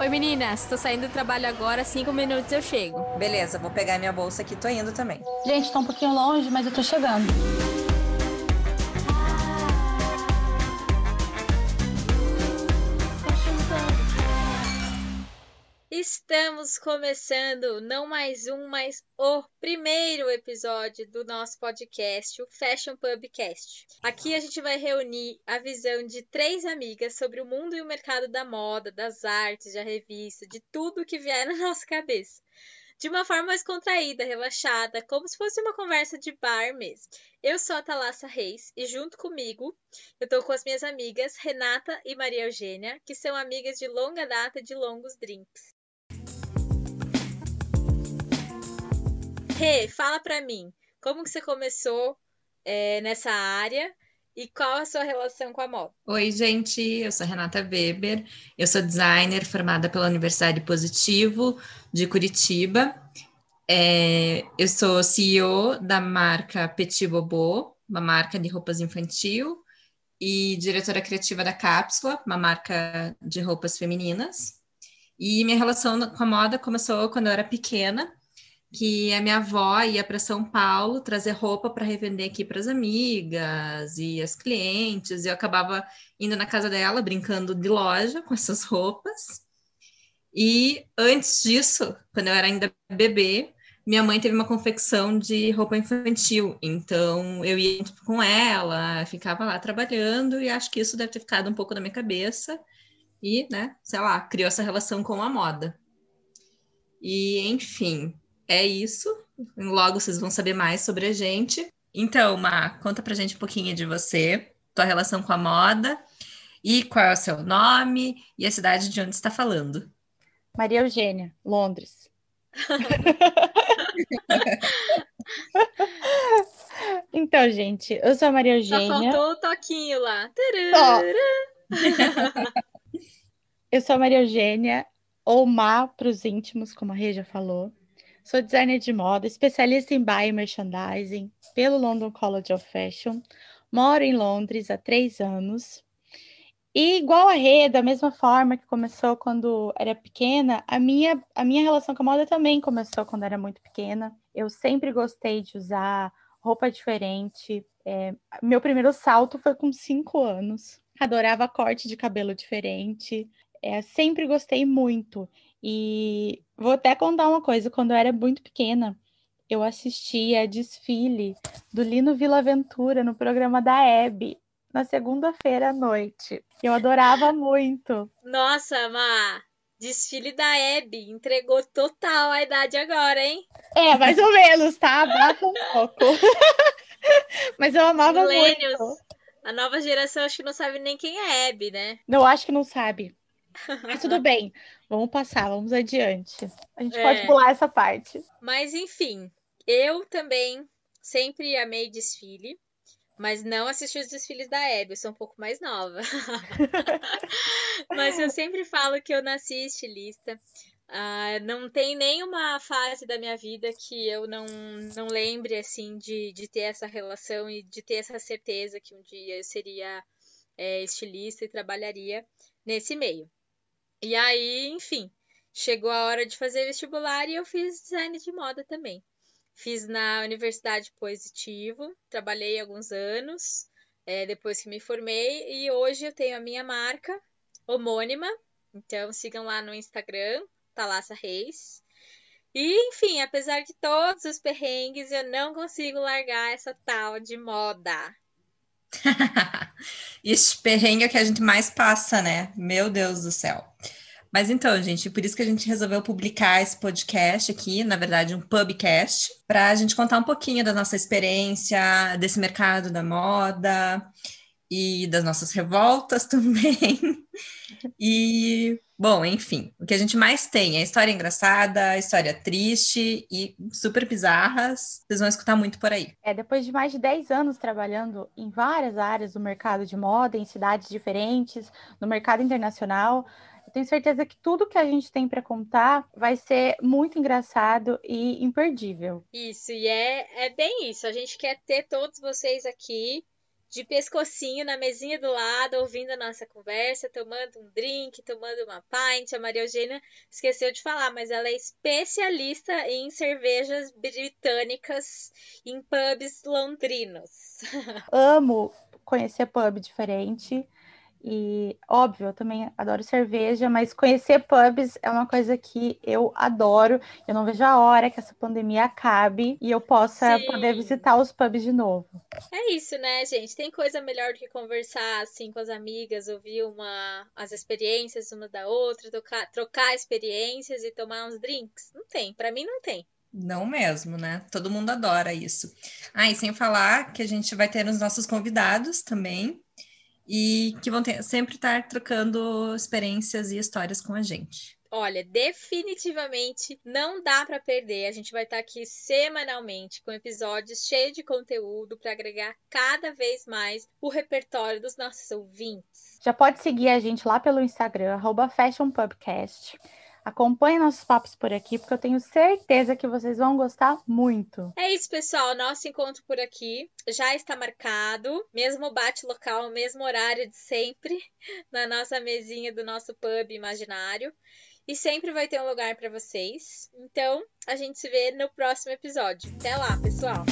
Oi meninas, tô saindo do trabalho agora, cinco minutos eu chego. Beleza, vou pegar minha bolsa aqui, tô indo também. Gente, tá um pouquinho longe, mas eu tô chegando. Estamos começando não mais um, mas o primeiro episódio do nosso podcast, o Fashion Pubcast. Aqui a gente vai reunir a visão de três amigas sobre o mundo e o mercado da moda, das artes, da revista, de tudo que vier na nossa cabeça. De uma forma mais contraída, relaxada, como se fosse uma conversa de bar mesmo. Eu sou a Thalassa Reis e junto comigo eu tô com as minhas amigas Renata e Maria Eugênia, que são amigas de longa data de longos drinks. Rê, fala pra mim, como que você começou é, nessa área e qual a sua relação com a moda? Oi, gente, eu sou Renata Weber, eu sou designer formada pela Universidade Positivo de Curitiba. É, eu sou CEO da marca Petit Bobo, uma marca de roupas infantil, e diretora criativa da Cápsula, uma marca de roupas femininas. E minha relação com a moda começou quando eu era pequena que a minha avó ia para São Paulo trazer roupa para revender aqui para as amigas e as clientes, e eu acabava indo na casa dela, brincando de loja com essas roupas. E antes disso, quando eu era ainda bebê, minha mãe teve uma confecção de roupa infantil, então eu ia com ela, ficava lá trabalhando, e acho que isso deve ter ficado um pouco na minha cabeça, e, né, sei lá, criou essa relação com a moda. E, enfim, é isso. Logo vocês vão saber mais sobre a gente. Então, Ma, conta pra gente um pouquinho de você, tua relação com a moda e qual é o seu nome e a cidade de onde está falando. Maria Eugênia, Londres. então, gente, eu sou a Maria Eugênia. Só faltou o toquinho lá. eu sou a Maria Eugênia, ou Má para os íntimos, como a Rê já falou. Sou designer de moda, especialista em buy merchandising pelo London College of Fashion. Moro em Londres há três anos. E igual a Rê, da mesma forma que começou quando era pequena, a minha, a minha relação com a moda também começou quando era muito pequena. Eu sempre gostei de usar roupa diferente. É, meu primeiro salto foi com cinco anos. Adorava corte de cabelo diferente. É, sempre gostei muito. E vou até contar uma coisa: quando eu era muito pequena, eu assistia desfile do Lino Villaventura no programa da Hebe, na segunda-feira à noite. Eu adorava muito. Nossa, Má! Desfile da Hebe entregou total a idade agora, hein? É, mais ou menos, tá? Abafa um pouco. Mas eu amava Millennials. muito. A nova geração acho que não sabe nem quem é Hebe, né? Não, acho que não sabe. Mas tudo bem, vamos passar, vamos adiante. A gente é. pode pular essa parte. Mas enfim, eu também sempre amei desfile, mas não assisti os desfiles da Hebe, eu sou um pouco mais nova. mas eu sempre falo que eu nasci estilista. Uh, não tem nenhuma fase da minha vida que eu não, não lembre assim de, de ter essa relação e de ter essa certeza que um dia eu seria é, estilista e trabalharia nesse meio. E aí, enfim, chegou a hora de fazer vestibular e eu fiz design de moda também. Fiz na Universidade Positivo, trabalhei alguns anos é, depois que me formei e hoje eu tenho a minha marca homônima. Então sigam lá no Instagram, Talassa Reis. E, enfim, apesar de todos os perrengues, eu não consigo largar essa tal de moda. Esse perrengue é que a gente mais passa, né? Meu Deus do céu. Mas então, gente, por isso que a gente resolveu publicar esse podcast aqui, na verdade, um pubcast, para a gente contar um pouquinho da nossa experiência, desse mercado da moda e das nossas revoltas também. e, bom, enfim, o que a gente mais tem é história engraçada, história triste e super bizarras. Vocês vão escutar muito por aí. É, depois de mais de 10 anos trabalhando em várias áreas do mercado de moda, em cidades diferentes, no mercado internacional, eu tenho certeza que tudo que a gente tem para contar vai ser muito engraçado e imperdível. Isso, e é, é bem isso. A gente quer ter todos vocês aqui de pescocinho na mesinha do lado, ouvindo a nossa conversa, tomando um drink, tomando uma pint. A Maria Eugênia esqueceu de falar, mas ela é especialista em cervejas britânicas em pubs londrinos. Amo conhecer pub diferente. E, óbvio, eu também adoro cerveja, mas conhecer pubs é uma coisa que eu adoro. Eu não vejo a hora que essa pandemia acabe e eu possa Sim. poder visitar os pubs de novo. É isso, né, gente? Tem coisa melhor do que conversar assim com as amigas, ouvir uma, as experiências uma da outra, trocar, trocar experiências e tomar uns drinks? Não tem, para mim não tem. Não mesmo, né? Todo mundo adora isso. Ah, e sem falar que a gente vai ter os nossos convidados também e que vão ter, sempre estar trocando experiências e histórias com a gente. Olha, definitivamente não dá para perder. A gente vai estar aqui semanalmente com episódios cheios de conteúdo para agregar cada vez mais o repertório dos nossos ouvintes. Já pode seguir a gente lá pelo Instagram, arroba FashionPubcast. Acompanhe nossos papos por aqui, porque eu tenho certeza que vocês vão gostar muito. É isso, pessoal. Nosso encontro por aqui já está marcado. Mesmo bate local, mesmo horário de sempre, na nossa mesinha do nosso pub imaginário. E sempre vai ter um lugar para vocês. Então, a gente se vê no próximo episódio. Até lá, pessoal!